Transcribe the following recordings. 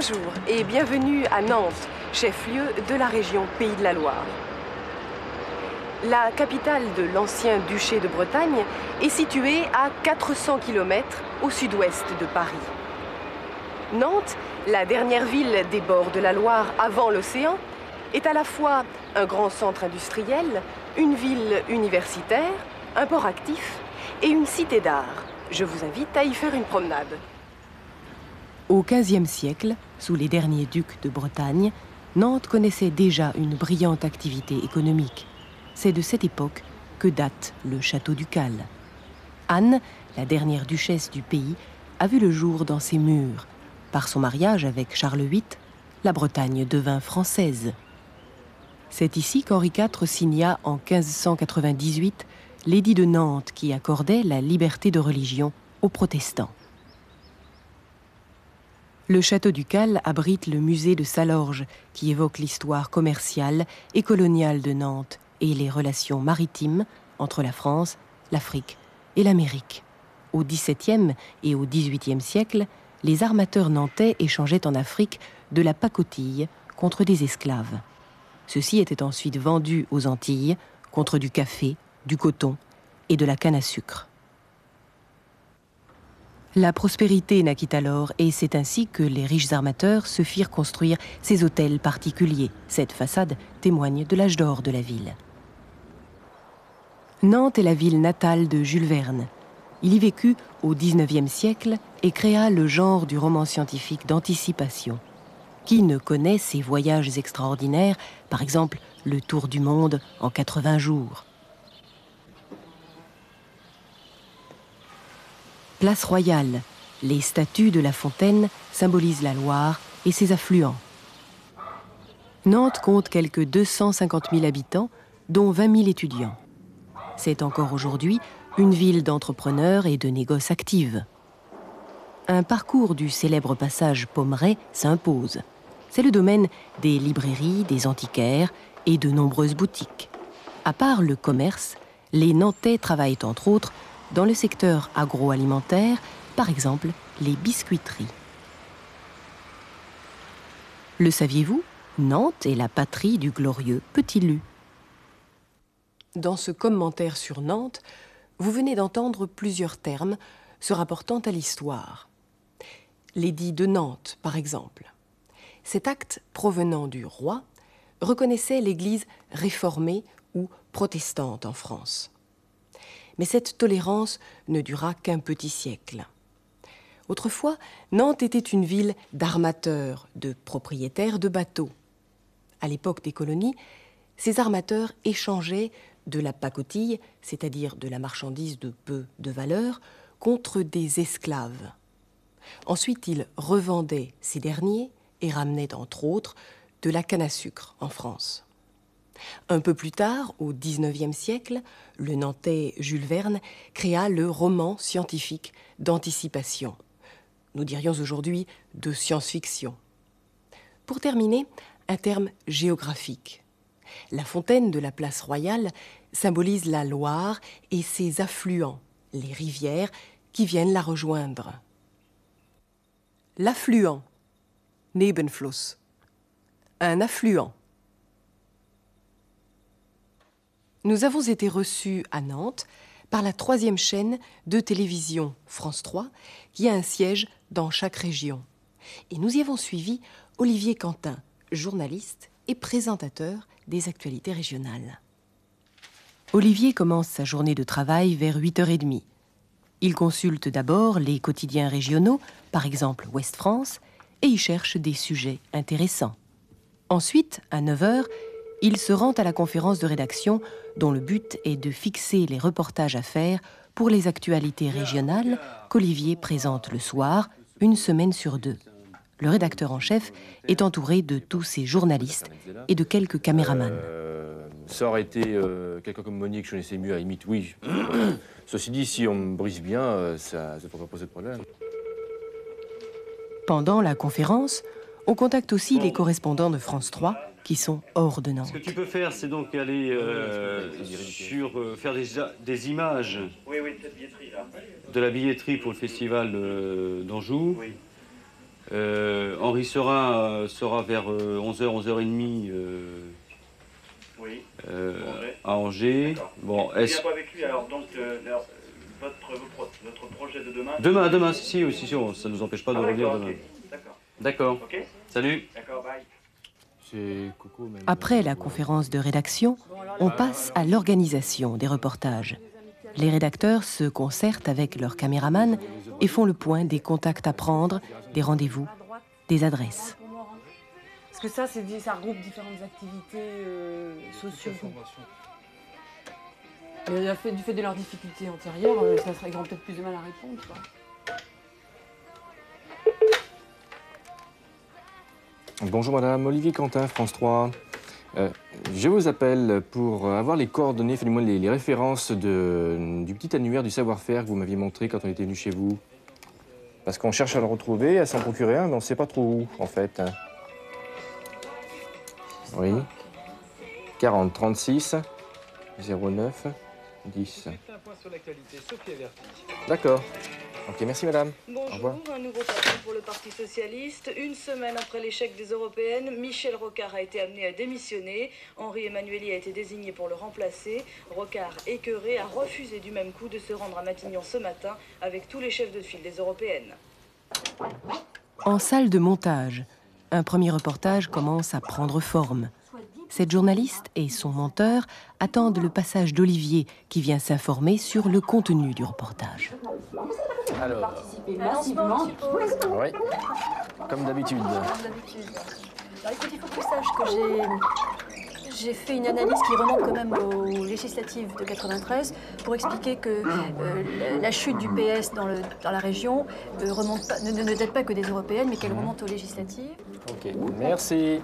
Bonjour et bienvenue à Nantes, chef-lieu de la région Pays de la Loire. La capitale de l'ancien duché de Bretagne est située à 400 km au sud-ouest de Paris. Nantes, la dernière ville des bords de la Loire avant l'océan, est à la fois un grand centre industriel, une ville universitaire, un port actif et une cité d'art. Je vous invite à y faire une promenade. Au XVe siècle, sous les derniers ducs de Bretagne, Nantes connaissait déjà une brillante activité économique. C'est de cette époque que date le château ducal. Anne, la dernière duchesse du pays, a vu le jour dans ses murs. Par son mariage avec Charles VIII, la Bretagne devint française. C'est ici qu'Henri IV signa en 1598 l'édit de Nantes qui accordait la liberté de religion aux protestants. Le château ducal abrite le musée de Salorge qui évoque l'histoire commerciale et coloniale de Nantes et les relations maritimes entre la France, l'Afrique et l'Amérique. Au XVIIe et au XVIIIe siècle, les armateurs nantais échangeaient en Afrique de la pacotille contre des esclaves. Ceux-ci étaient ensuite vendus aux Antilles contre du café, du coton et de la canne à sucre. La prospérité naquit alors et c'est ainsi que les riches armateurs se firent construire ces hôtels particuliers. Cette façade témoigne de l'âge d'or de la ville. Nantes est la ville natale de Jules Verne. Il y vécut au XIXe siècle et créa le genre du roman scientifique d'anticipation. Qui ne connaît ces voyages extraordinaires, par exemple le tour du monde en 80 jours? Place Royale, les statues de la fontaine symbolisent la Loire et ses affluents. Nantes compte quelques 250 000 habitants, dont 20 000 étudiants. C'est encore aujourd'hui une ville d'entrepreneurs et de négoces actives. Un parcours du célèbre passage Pommeret s'impose. C'est le domaine des librairies, des antiquaires et de nombreuses boutiques. À part le commerce, les Nantais travaillent entre autres dans le secteur agroalimentaire, par exemple les biscuiteries. Le saviez-vous? Nantes est la patrie du glorieux Petit Lu. Dans ce commentaire sur Nantes, vous venez d'entendre plusieurs termes se rapportant à l'histoire. L'édit de Nantes, par exemple. Cet acte provenant du roi reconnaissait l'Église réformée ou protestante en France. Mais cette tolérance ne dura qu'un petit siècle. Autrefois, Nantes était une ville d'armateurs, de propriétaires de bateaux. À l'époque des colonies, ces armateurs échangeaient de la pacotille, c'est-à-dire de la marchandise de peu de valeur, contre des esclaves. Ensuite, ils revendaient ces derniers et ramenait entre autres de la canne à sucre en France. Un peu plus tard, au XIXe siècle, le Nantais Jules Verne créa le roman scientifique d'anticipation. Nous dirions aujourd'hui de science-fiction. Pour terminer, un terme géographique. La fontaine de la place royale symbolise la Loire et ses affluents, les rivières qui viennent la rejoindre. L'affluent Nebenfluss. Un affluent. Nous avons été reçus à Nantes par la troisième chaîne de télévision France 3, qui a un siège dans chaque région. Et nous y avons suivi Olivier Quentin, journaliste et présentateur des actualités régionales. Olivier commence sa journée de travail vers 8h30. Il consulte d'abord les quotidiens régionaux, par exemple Ouest France, et y cherche des sujets intéressants. Ensuite, à 9h, il se rend à la conférence de rédaction dont le but est de fixer les reportages à faire pour les actualités régionales qu'Olivier présente le soir, une semaine sur deux. Le rédacteur en chef est entouré de tous ses journalistes et de quelques caméramans. Euh, ça aurait été euh, quelqu'un comme Monique, je connaissais mieux à limite, oui. Ceci dit, si on me brise bien, euh, ça ne pourrait pas poser de problème. Pendant la conférence, on contacte aussi les correspondants de France 3 qui sont hors de Nantes. Ce que tu peux faire, c'est donc aller euh, sur euh, faire des, des images de la billetterie pour le festival d'Anjou. Henri Serin sera vers 11h, 11h30 oui. à Angers. Bon, est-ce... pas avec lui alors, donc votre, votre, projet de demain Demain, demain, si, si, si, ça ne nous empêche pas de ah, revenir demain. D'accord. Salut. D'accord, bye. Après la conférence de rédaction, on passe à l'organisation des reportages. Les rédacteurs se concertent avec leurs caméramans et font le point des contacts à prendre, des rendez-vous, des adresses. Parce que ça, ça regroupe différentes activités euh, sociales. fait, du fait de leurs difficultés antérieures, euh, ça serait peut-être plus de mal à répondre. Bonjour Madame, Olivier Quentin, France 3. Euh, je vous appelle pour avoir les coordonnées, les, références de, du petit annuaire du savoir-faire que vous m'aviez montré quand on était venu chez vous. Parce qu'on cherche à le retrouver, à s'en procurer un, mais on ne sait pas trop où, en fait. Oui. 40 36 09 10. D'accord. Ok, merci madame. Bonjour, un nouveau patron pour le Parti Socialiste. Une semaine après l'échec des Européennes, Michel Rocard a été amené à démissionner. Henri Emmanueli a été désigné pour le remplacer. Rocard, écœuré, a refusé du même coup de se rendre à Matignon ce matin avec tous les chefs de file des Européennes. En salle de montage, un premier reportage commence à prendre forme. Cette journaliste et son menteur attendent le passage d'Olivier qui vient s'informer sur le contenu du reportage. Alors, massivement. Oui, comme d'habitude. Alors écoute, il faut que tu saches que j'ai j'ai fait une analyse qui remonte quand même aux législatives de 93 pour expliquer que euh, la chute du PS dans, le, dans la région euh, remonte pas, ne, ne, date pas que des européennes, mais qu'elle mhm. remonte aux législatives. Ok, merci.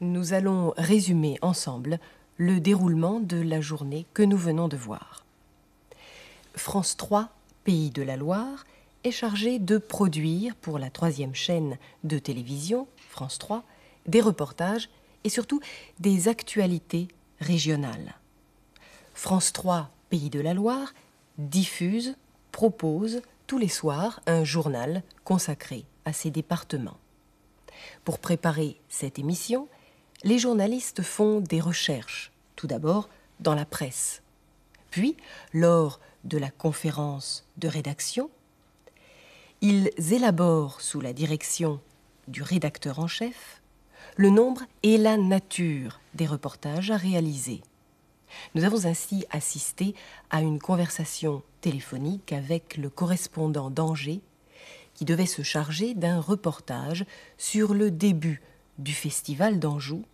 Nous allons résumer ensemble le déroulement de la journée que nous venons de voir. France 3, Pays de la Loire, est chargé de produire pour la troisième chaîne de télévision, France 3, des reportages et surtout des actualités régionales. France 3, Pays de la Loire, diffuse, propose tous les soirs un journal consacré à ces départements. Pour préparer cette émission, les journalistes font des recherches, tout d'abord dans la presse. Puis, lors de la conférence de rédaction, ils élaborent sous la direction du rédacteur en chef le nombre et la nature des reportages à réaliser. Nous avons ainsi assisté à une conversation téléphonique avec le correspondant d'Angers qui devait se charger d'un reportage sur le début du festival d'Anjou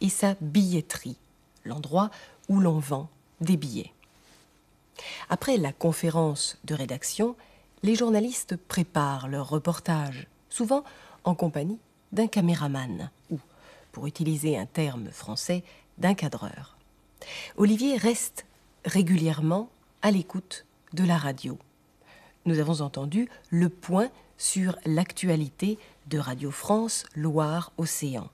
et sa billetterie, l'endroit où l'on vend des billets. Après la conférence de rédaction, les journalistes préparent leur reportage, souvent en compagnie d'un caméraman ou, pour utiliser un terme français, d'un cadreur. Olivier reste régulièrement à l'écoute de la radio. Nous avons entendu le point sur l'actualité de Radio France Loire-Océan.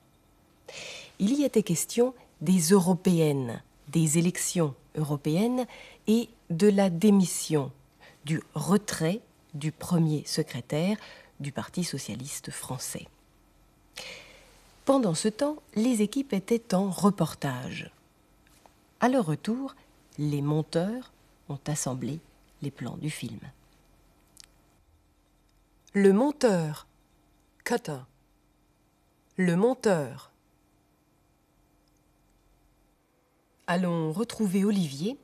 Il y était question des européennes, des élections européennes et de la démission, du retrait du premier secrétaire du Parti socialiste français. Pendant ce temps, les équipes étaient en reportage. À leur retour, les monteurs ont assemblé les plans du film. Le monteur, Kata. Le monteur. Allons retrouver Olivier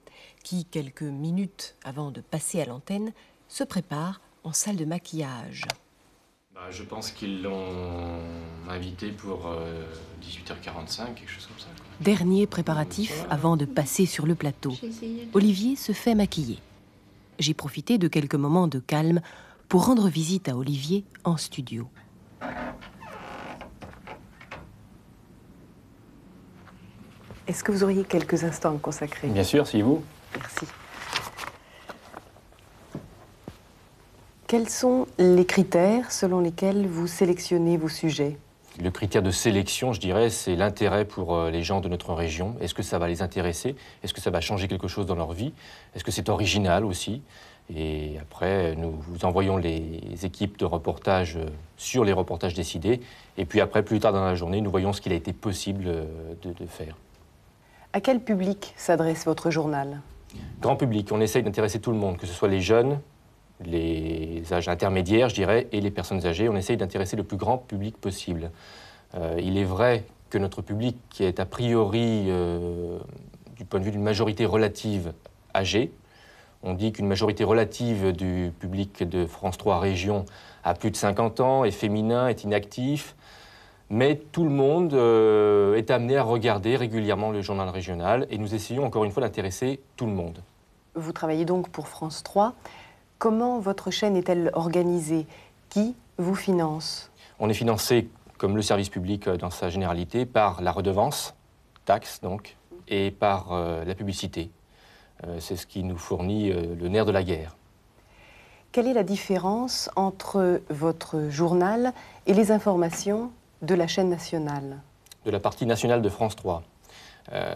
qui, quelques minutes avant de passer à l'antenne, se prépare en salle de maquillage. Bah, je pense qu'ils l'ont invité pour 18h45, euh, quelque chose comme ça. Dernier préparatif avant de passer sur le plateau. Olivier se fait maquiller. J'ai profité de quelques moments de calme pour rendre visite à Olivier en studio. Est-ce que vous auriez quelques instants à me consacrer? Bien sûr, si vous. Merci. Quels sont les critères selon lesquels vous sélectionnez vos sujets? Le critère de sélection, je dirais, c'est l'intérêt pour euh, les gens de notre région. Est-ce que ça va les intéresser? Est-ce que ça va changer quelque chose dans leur vie? Est-ce que c'est original aussi? Et après, nous vous envoyons les équipes de reportage sur les reportages décidés. Et puis après, plus tard dans la journée, nous voyons ce qu'il a été possible de, faire. À quel public s'adresse votre journal? Grand public. On essaye d'intéresser tout le monde, que ce soit les jeunes, les âges intermédiaires, je dirais, et les personnes âgées. On essaye d'intéresser le plus grand public possible. Euh, il est vrai que notre public, est a priori, euh, du point de vue d'une majorité relative, âgée, on dit qu'une majorité relative du public de France 3 Région a plus de 50 ans, est féminin, est inactif, mais tout le monde euh, est amené à regarder régulièrement le journal régional et nous essayons encore une fois d'intéresser tout le monde. Vous travaillez donc pour France 3. Comment votre chaîne est-elle organisée? Qui vous finance? On est financé, comme le service public euh, dans sa généralité, par la redevance, taxe donc, et par euh, la publicité. Euh, c'est ce qui nous fournit le nerf de la guerre. Quelle est la différence entre votre journal et les informations de la chaîne nationale De la partie nationale de France 3.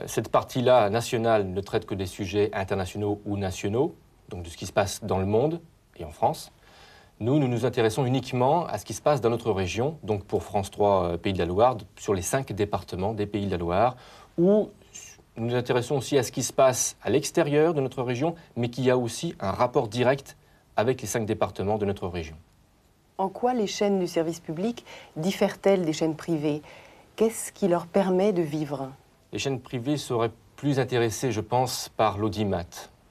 cette partie-là, nationale, ne traite que des sujets internationaux ou nationaux donc de ce qui se passe dans le monde et en France. Nous, nous nous intéressons uniquement à ce qui se passe dans notre région, donc pour France 3 euh, Pays de la Loire, sur les cinq départements des Pays de la Loire, où nous nous intéressons aussi à ce qui se passe à l'extérieur de notre région, mais qui a aussi un rapport direct avec les cinq départements de notre région. En quoi les chaînes du service public diffèrent-elles des chaînes privées? Qu'est-ce qui leur permet de vivre? Les chaînes privées seraient plus intéressées, je pense, par l'audimat,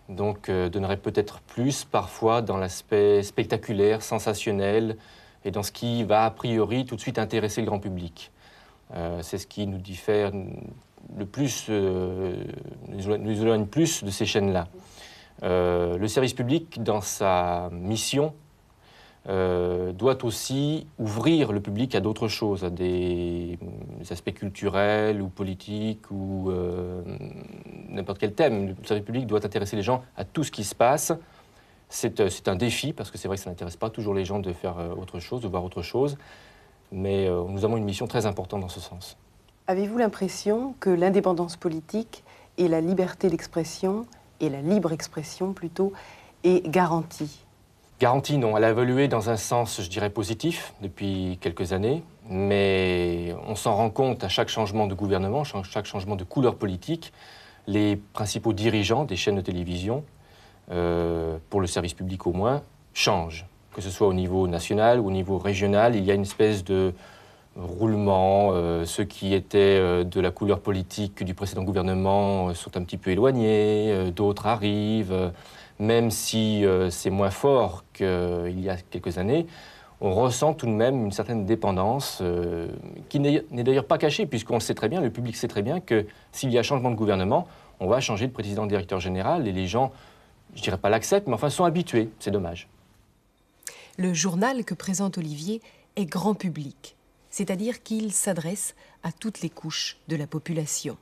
donc euh, donnerait peut-être plus parfois dans l'aspect spectaculaire, sensationnel, et dans ce qui va a priori tout de suite intéresser le grand public. Euh, c'est ce qui nous diffère le plus, euh, nous éloigne plus de ces chaînes-là. le service public, dans sa mission, euh, doit aussi ouvrir le public à d'autres choses, à des, aspects culturels ou politiques ou euh, n'importe quel thème. Le service public doit intéresser les gens à tout ce qui se passe. C'est euh, un défi, parce que c'est vrai que ça n'intéresse pas toujours les gens de faire autre chose, de voir autre chose, mais nous avons une mission très importante dans ce sens. Avez-vous l'impression que l'indépendance politique et la liberté d'expression, et la libre expression plutôt, est garantie? Garantie, non. Elle a évolué dans un sens, je dirais, positif depuis quelques années, mais on s'en rend compte à chaque changement de gouvernement, chaque changement de couleur politique, les principaux dirigeants des chaînes de télévision, euh, pour le service public au moins, changent. Que ce soit au niveau national ou au niveau régional, il y a une espèce de roulement. Euh, ceux qui étaient euh, de la couleur politique du précédent gouvernement sont un petit peu éloignés, d'autres arrivent même si euh, c'est moins fort qu'il y a quelques années, on ressent tout de même une certaine dépendance euh, qui n'est d'ailleurs pas cachée, puisqu'on sait très bien, le public sait très bien que s'il y a changement de gouvernement, on va changer de président-directeur général et les gens, je dirais pas l'acceptent, mais enfin sont habitués. C'est dommage. Le journal que présente Olivier est grand public, c'est-à-dire qu'il s'adresse à toutes les couches de la population.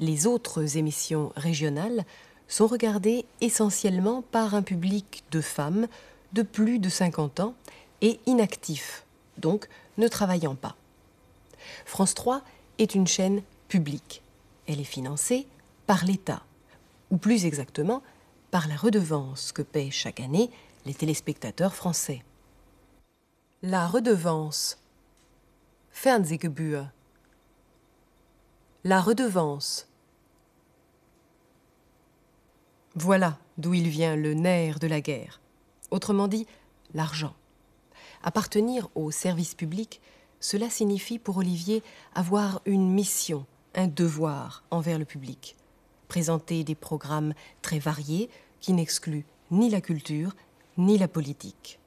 Les autres émissions régionales sont regardées essentiellement par un public de femmes de plus de 50 ans et inactifs, donc ne travaillant pas. France 3 est une chaîne publique. Elle est financée par l'État, ou plus exactement par la redevance que paient chaque année les téléspectateurs français. La redevance Fernsehgebühr. La redevance Voilà d'où il vient le nerf de la guerre. Autrement dit, l'argent. Appartenir au service public, cela signifie pour Olivier avoir une mission, un devoir envers le public. Présenter des programmes très variés qui n'excluent ni la culture ni la politique.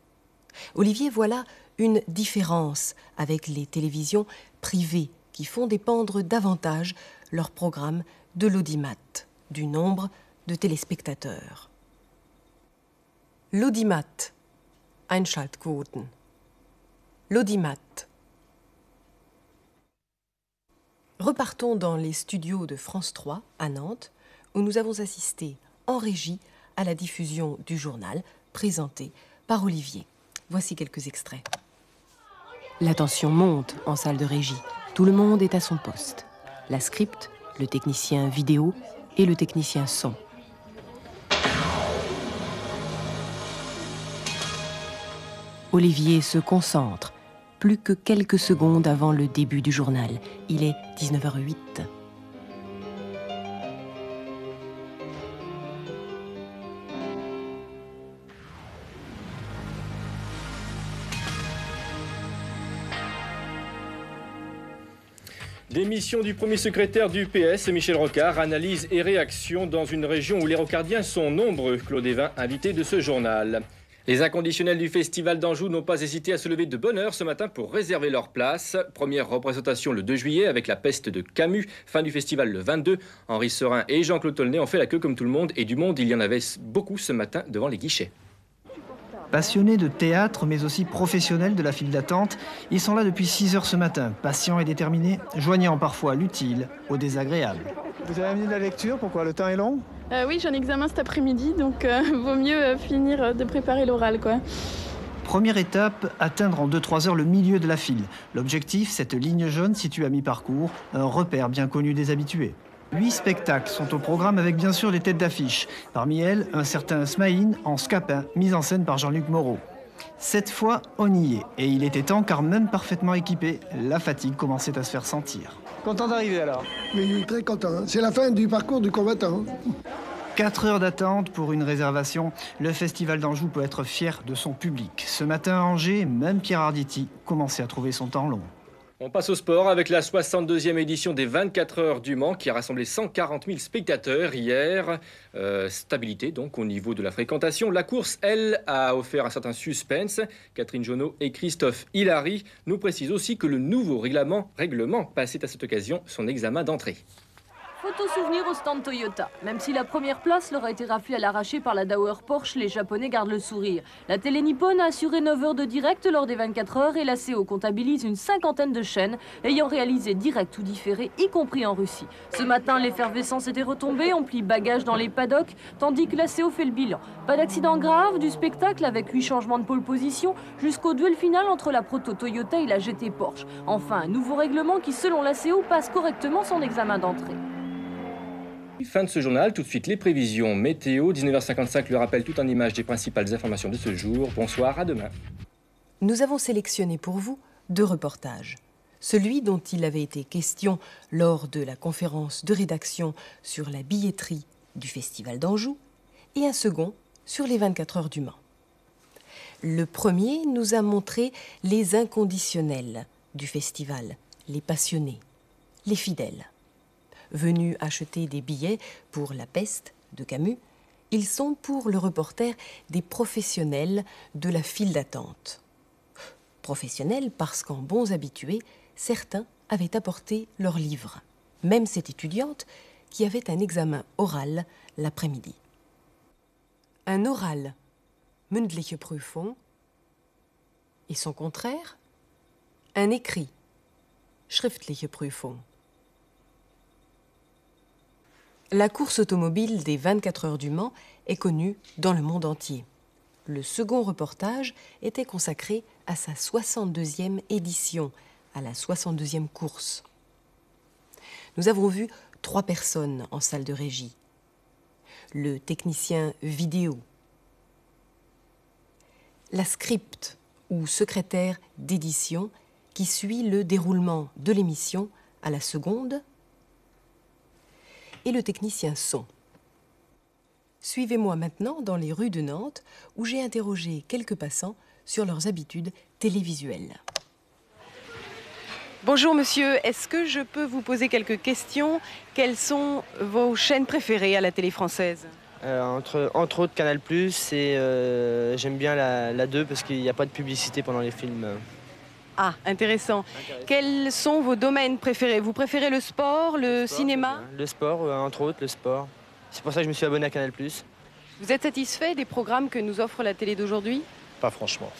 Olivier voit là une différence avec les télévisions privées qui font dépendre davantage leurs programmes de l'audimat, du nombre de téléspectateurs. L'audimat. Einschaltquoten. L'audimat. Repartons dans les studios de France 3 à Nantes, où nous avons assisté en régie à la diffusion du journal présenté par Olivier. Voici quelques extraits. La tension monte en salle de régie. Tout le monde est à son poste. La script, le technicien vidéo et le technicien son. Olivier se concentre, plus que quelques secondes avant le début du journal. Il est 19h08. Démission du premier secrétaire du PS, Michel Rocard, analyse et réaction dans une région où les rocardiens sont nombreux. Claude Evin, invité de ce journal. Les inconditionnels du Festival d'Anjou n'ont pas hésité à se lever de bonne heure ce matin pour réserver leur place. Première représentation le 2 juillet avec la peste de Camus. Fin du festival le 22. Henri Serin et Jean-Claude Tolnay ont fait la queue comme tout le monde. Et du monde, il y en avait beaucoup ce matin devant les guichets. Passionnés de théâtre, mais aussi professionnels de la file d'attente, ils sont là depuis 6 heures ce matin, patients et déterminés, joignant parfois l'utile au désagréable. Vous avez amené de la lecture, pourquoi? Le temps est long? Euh, Oui, j'ai un examen cet après-midi, donc euh, vaut mieux euh, finir de préparer l'oral. quoi. Première étape, atteindre en 2-3 heures le milieu de la file. L'objectif, cette ligne jaune située à mi-parcours, un repère bien connu des habitués. Huit spectacles sont au programme avec bien sûr les têtes d'affiche. Parmi elles, un certain Smaïn en scapin, mise en scène par Jean-Luc Moreau. Cette fois, on y est. Et il était temps car même parfaitement équipé, la fatigue commençait à se faire sentir. Content d'arriver alors Oui, très content. Hein. C'est la fin du parcours du combattant. 4 heures d'attente pour une réservation. Le Festival d'Anjou peut être fier de son public. Ce matin à Angers, même Pierre Arditi commençait à trouver son temps long. On passe au sport avec la 62e édition des 24 heures du Mans qui a rassemblé 140 000 spectateurs hier. Euh, stabilité donc au niveau de la fréquentation. La course, elle, a offert un certain suspense. Catherine Jonot et Christophe Hilary nous précisent aussi que le nouveau règlement, règlement passait à cette occasion son examen d'entrée. Photo souvenir au stand Toyota. Même si la première place leur a été raflée à l'arraché par la Dauer Porsche, les Japonais gardent le sourire. La télé nippone a assuré 9 heures de direct lors des 24 heures et la CO comptabilise une cinquantaine de chaînes ayant réalisé direct ou différé, y compris en Russie. Ce matin, l'effervescence était retombée, on plie bagages dans les paddocks, tandis que la CO fait le bilan. Pas d'accident grave, du spectacle avec 8 changements de pole position jusqu'au duel final entre la proto Toyota et la GT Porsche. Enfin, un nouveau règlement qui, selon la CO, passe correctement son examen d'entrée. Fin de ce journal, tout de suite les prévisions météo. 19h55 le rappel tout en image des principales informations de ce jour. Bonsoir, à demain. Nous avons sélectionné pour vous deux reportages. Celui dont il avait été question lors de la conférence de rédaction sur la billetterie du Festival d'Anjou et un second sur les 24 heures du Mans. Le premier nous a montré les inconditionnels du festival, les passionnés, les fidèles venus acheter des billets pour La peste de Camus, ils sont pour le reporter des professionnels de la file d'attente. Professionnels parce qu'en bons habitués, certains avaient apporté leurs livres, même cette étudiante qui avait un examen oral l'après-midi. Un oral, mündliche Prüfung, et son contraire, un écrit, schriftliche Prüfung. La course automobile des 24 heures du Mans est connue dans le monde entier. Le second reportage était consacré à sa 62e édition, à la 62e course. Nous avons vu trois personnes en salle de régie. Le technicien vidéo, la script ou secrétaire d'édition qui suit le déroulement de l'émission à la seconde et le technicien son. Suivez-moi maintenant dans les rues de Nantes où j'ai interrogé quelques passants sur leurs habitudes télévisuelles. Bonjour monsieur, est-ce que je peux vous poser quelques questions? Quelles sont vos chaînes préférées à la télé française? Euh, entre, entre, autres Canal ⁇ et euh, j'aime bien la, la 2 parce qu'il n'y a pas de publicité pendant les films. Ah, intéressant. Quels sont vos domaines préférés? Vous préférez le sport, le, cinéma? Le sport, euh, entre autres, le sport. C'est pour ça que je me suis abonné à Canal+. Vous êtes satisfait des programmes que nous offre la télé d'aujourd'hui? Pas franchement.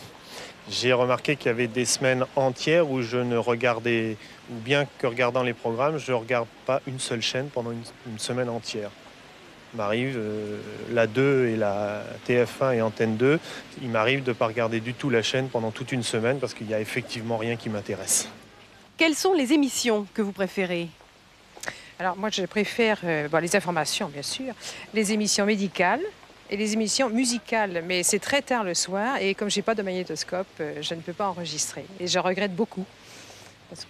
J'ai remarqué qu'il y avait des semaines entières où je ne regardais, ou bien que regardant les programmes, je ne regarde pas une seule chaîne pendant une semaine entière m'arrive, euh, la 2 et la TF1 et Antenne 2, il m'arrive de ne pas regarder du tout la chaîne pendant toute une semaine parce qu'il n'y a effectivement rien qui m'intéresse. Quelles sont les émissions que vous préférez? Alors moi je préfère euh, les informations bien sûr, les émissions médicales et les émissions musicales. Mais c'est très tard le soir et comme j'ai pas de magnétoscope, euh, je ne peux pas enregistrer. Et je regrette beaucoup. Parce,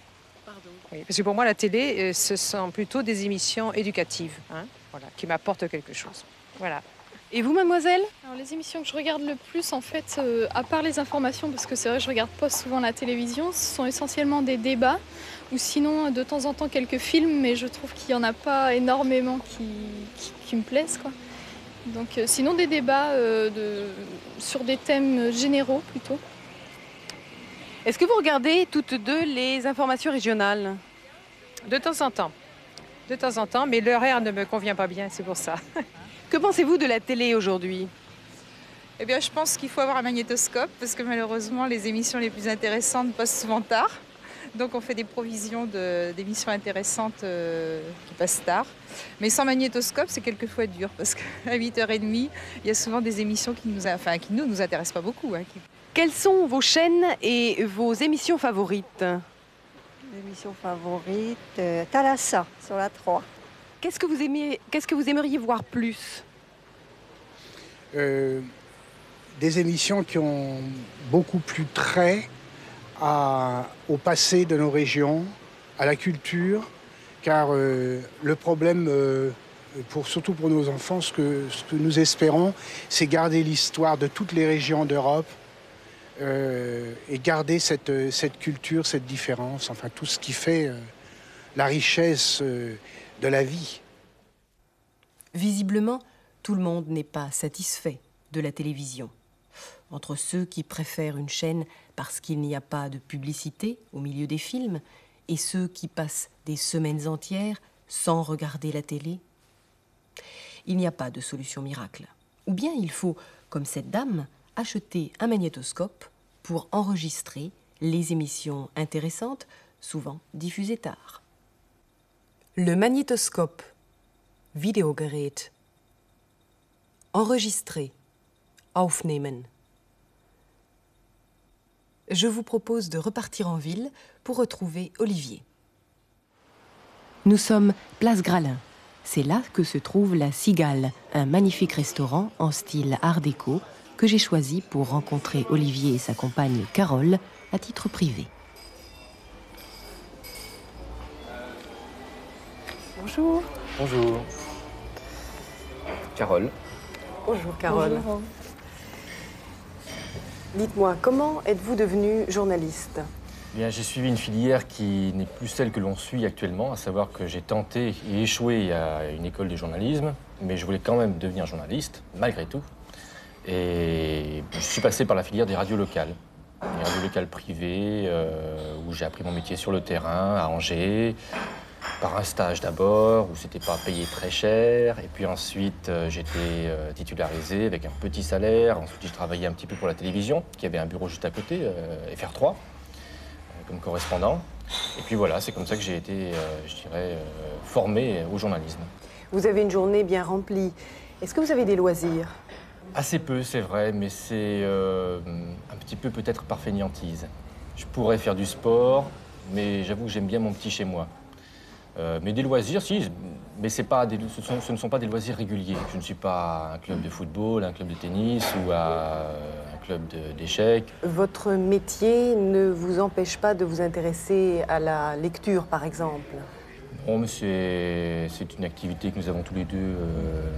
parce que pour moi, la télé, euh, ce sont plutôt des émissions éducatives, hein, voilà, qui m'apportent quelque chose. Voilà. Et vous, mademoiselle? Alors, les émissions que je regarde le plus, en fait, euh, à part les informations, parce que c'est vrai, je regarde pas souvent la télévision, ce sont essentiellement des débats, ou sinon, de temps en temps, quelques films, mais je trouve qu'il y en a pas énormément qui, qui, me plaisent, quoi. Donc, euh, sinon, des débats euh, de, sur des thèmes généraux, plutôt. Est-ce que vous regardez toutes deux les informations régionales? De temps en temps. De temps en temps, mais l'horaire ne me convient pas bien, c'est pour ça. Que pensez-vous de la télé aujourd'hui? Eh bien, je pense qu'il faut avoir un magnétoscope parce que malheureusement, les émissions les plus intéressantes passent souvent tard. Donc, on fait des provisions d'émissions intéressantes euh, qui passent tard. Mais sans magnétoscope, c'est quelquefois dur parce qu'à 8h30, il y a souvent des émissions qui nous, enfin, qui nous, nous intéressent pas beaucoup. Hein, Quelles sont vos chaînes et vos émissions favorites? L'émission favorite, euh, Thalassa, sur la 3. Qu'est-ce que vous aimez, qu'est-ce que vous aimeriez voir plus? Euh, Des émissions qui ont beaucoup plus trait à, au passé de nos régions, à la culture, car euh, le problème, euh, pour, surtout pour nos enfants, ce que, ce que nous espérons, c'est garder l'histoire de toutes les régions d'Europe et garder cette, cette culture, cette différence, enfin tout ce qui fait la richesse de la vie. Visiblement, tout le monde n'est pas satisfait de la télévision. Entre ceux qui préfèrent une chaîne parce qu'il n'y a pas de publicité au milieu des films et ceux qui passent des semaines entières sans regarder la télé, il n'y a pas de solution miracle. Ou bien il faut, comme cette dame, acheter un magnétoscope pour enregistrer les émissions intéressantes, souvent diffusées tard. Le magnétoscope. Videogerät. Enregistrer. Aufnehmen. Je vous propose de repartir en ville pour retrouver Olivier. Nous sommes place Gralin. C'est là que se trouve la Cigale, un magnifique restaurant en style art déco que j'ai choisi pour rencontrer Olivier et sa compagne Carole à titre privé. Bonjour. Bonjour. Carole. Bonjour Carole. Dites-moi, comment êtes-vous devenue journaliste? Bien, j'ai suivi une filière qui n'est plus celle que l'on suit actuellement, à savoir que j'ai tenté et échoué à une école de journalisme, mais je voulais quand même devenir journaliste, malgré tout. Et je suis passé par la filière des radios locales, des radios locales privées, euh, où j'ai appris mon métier sur le terrain, à Angers, par un stage d'abord, où c'était pas payé très cher. Et puis ensuite, euh, j'étais euh, titularisé avec un petit salaire. Ensuite, j'ai travaillé un petit peu pour la télévision, qui avait un bureau juste à côté, euh, FR3, comme correspondant. Et puis voilà, c'est comme ça que j'ai été, je dirais, formé au journalisme. Vous avez une journée bien remplie. Est-ce que vous avez des loisirs? Assez peu, c'est vrai, mais c'est un petit peu peut-être par fainéantise. Je pourrais faire du sport, mais j'avoue que j'aime bien mon petit chez moi. Euh, mais des loisirs, si, mais pas des, ce, ne sont pas des loisirs réguliers. Je ne suis pas un club de football, un club de tennis ou un club d'échecs. Votre métier ne vous empêche pas de vous intéresser à la lecture, par exemple? Non, mais c'est une activité que nous avons tous les deux euh,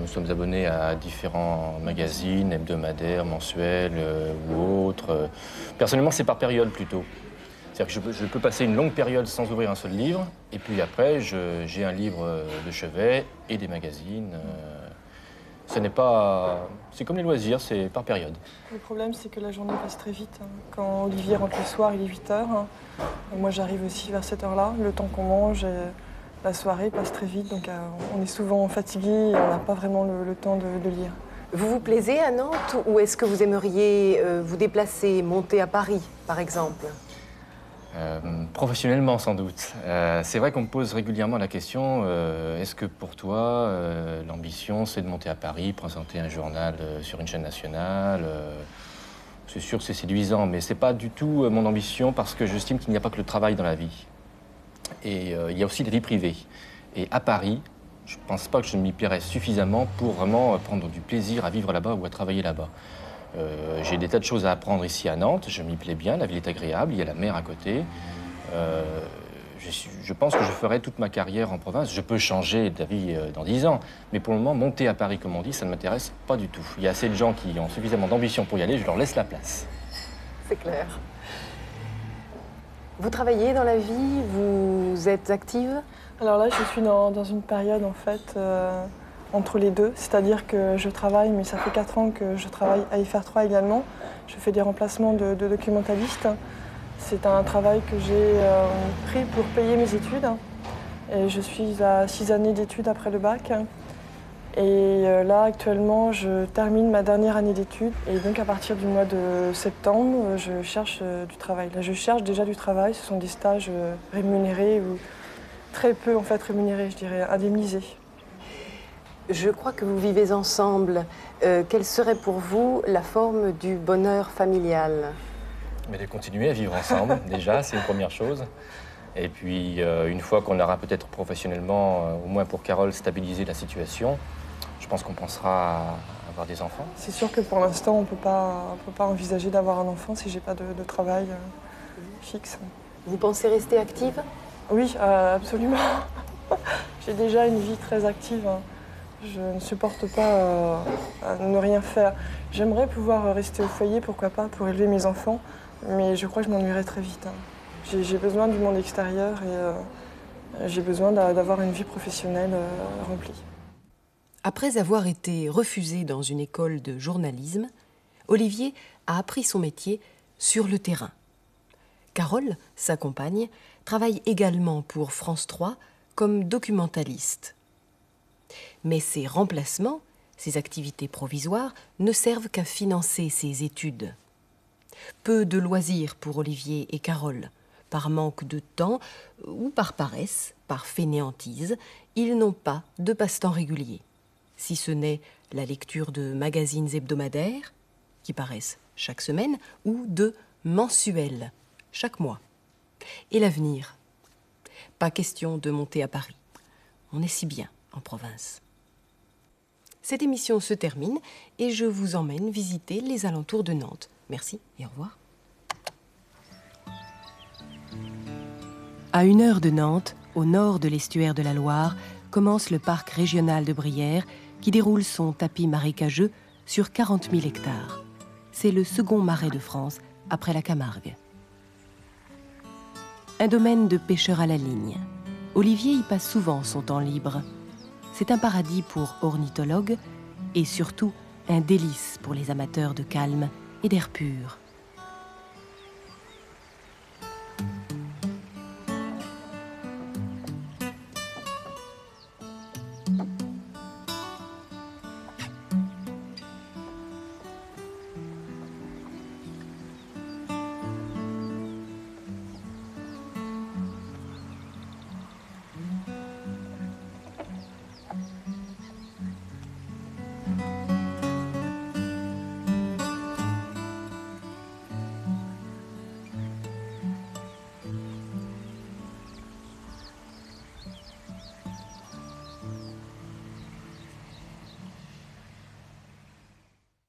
Nous sommes abonnés à différents magazines, hebdomadaires, mensuels euh, ou autres. Personnellement, c'est par période plutôt. C'est-à-dire que je, peux passer une longue période sans ouvrir un seul livre, et puis après, j'ai un livre de chevet et des magazines. Euh, ce n'est pas. C'est comme les loisirs, c'est par période. Le problème, c'est que la journée passe très vite. Hein. Quand Olivier rentre le soir, il est 8 h. Hein. Moi, j'arrive aussi vers cette heure-là. Le temps qu'on mange, la soirée passe très vite. Donc, euh, on est souvent fatigué et on n'a pas vraiment le, temps de, lire. Vous vous plaisez à Nantes ou est-ce que vous aimeriez euh, vous déplacer, monter à Paris, par exemple? Euh, professionnellement, sans doute. Euh, c'est vrai qu'on me pose régulièrement la question euh, est-ce que pour toi, l'ambition, c'est de monter à Paris, présenter un journal sur une chaîne nationale C'est sûr que c'est séduisant, mais c'est pas du tout mon ambition parce que j'estime qu'il n'y a pas que le travail dans la vie. Et il y a aussi la vie privée. Et à Paris, je ne pense pas que je m'y plairais suffisamment pour vraiment prendre du plaisir à vivre là-bas ou à travailler là-bas. Euh, j'ai des tas de choses à apprendre ici à Nantes, je m'y plais bien, la ville est agréable, il y a la mer à côté. Euh, je, pense que je ferai toute ma carrière en province. Je peux changer d'avis euh, dans dix ans, mais pour le moment, monter à Paris, comme on dit, ça ne m'intéresse pas du tout. Il y a assez de gens qui ont suffisamment d'ambition pour y aller, je leur laisse la place. C'est clair. Vous travaillez dans la vie Vous êtes active? Alors là, je suis dans, une période en fait euh, entre les deux, c'est-à-dire que je travaille, mais ça fait 4 ans que je travaille à IFR3 également. Je fais des remplacements de, de documentalistes. C'est un travail que j'ai euh, pris pour payer mes études. Et je suis à 6 années d'études après le bac. Et euh, là, actuellement, je termine ma dernière année d'études. Et donc, à partir du mois de septembre, je cherche euh, du travail. Là, je cherche déjà du travail. Ce sont des stages euh, rémunérés ou très peu, en fait, rémunérés, je dirais, indemnisés. Je crois que vous vivez ensemble. quelle serait pour vous la forme du bonheur familial? Mais de continuer à vivre ensemble, déjà, c'est une première chose. Et puis, une fois qu'on aura peut-être professionnellement, au moins pour Carole, stabilisé la situation, pense qu'on pensera à avoir des enfants. C'est sûr que pour l'instant, on ne peut pas envisager d'avoir un enfant si j'ai pas de, travail euh, fixe. Vous pensez rester active? Oui, euh, absolument. j'ai déjà une vie très active. Hein. Je ne supporte pas euh, ne rien faire. J'aimerais pouvoir rester au foyer, pourquoi pas, pour élever mes enfants, mais je crois que je m'ennuierai très vite. Hein. J'ai besoin du monde extérieur et j'ai besoin d'avoir une vie professionnelle remplie. Après avoir été refusé dans une école de journalisme, Olivier a appris son métier sur le terrain. Carole, sa compagne, travaille également pour France 3 comme documentaliste. Mais ces remplacements, ces activités provisoires, ne servent qu'à financer ses études. Peu de loisirs pour Olivier et Carole. Par manque de temps ou par paresse, par fainéantise, ils n'ont pas de passe-temps régulier si ce n'est la lecture de magazines hebdomadaires, qui paraissent chaque semaine, ou de mensuels, chaque mois. Et l'avenir? Pas question de monter à Paris. On est si bien en province. Cette émission se termine et je vous emmène visiter les alentours de Nantes. Merci et au revoir. À une heure de Nantes, au nord de l'estuaire de la Loire, commence le parc régional de Brière qui déroule son tapis marécageux sur 40 000 hectares. C'est le second marais de France après la Camargue. Un domaine de pêcheurs à la ligne. Olivier y passe souvent son temps libre. C'est un paradis pour ornithologues et surtout un délice pour les amateurs de calme et d'air pur.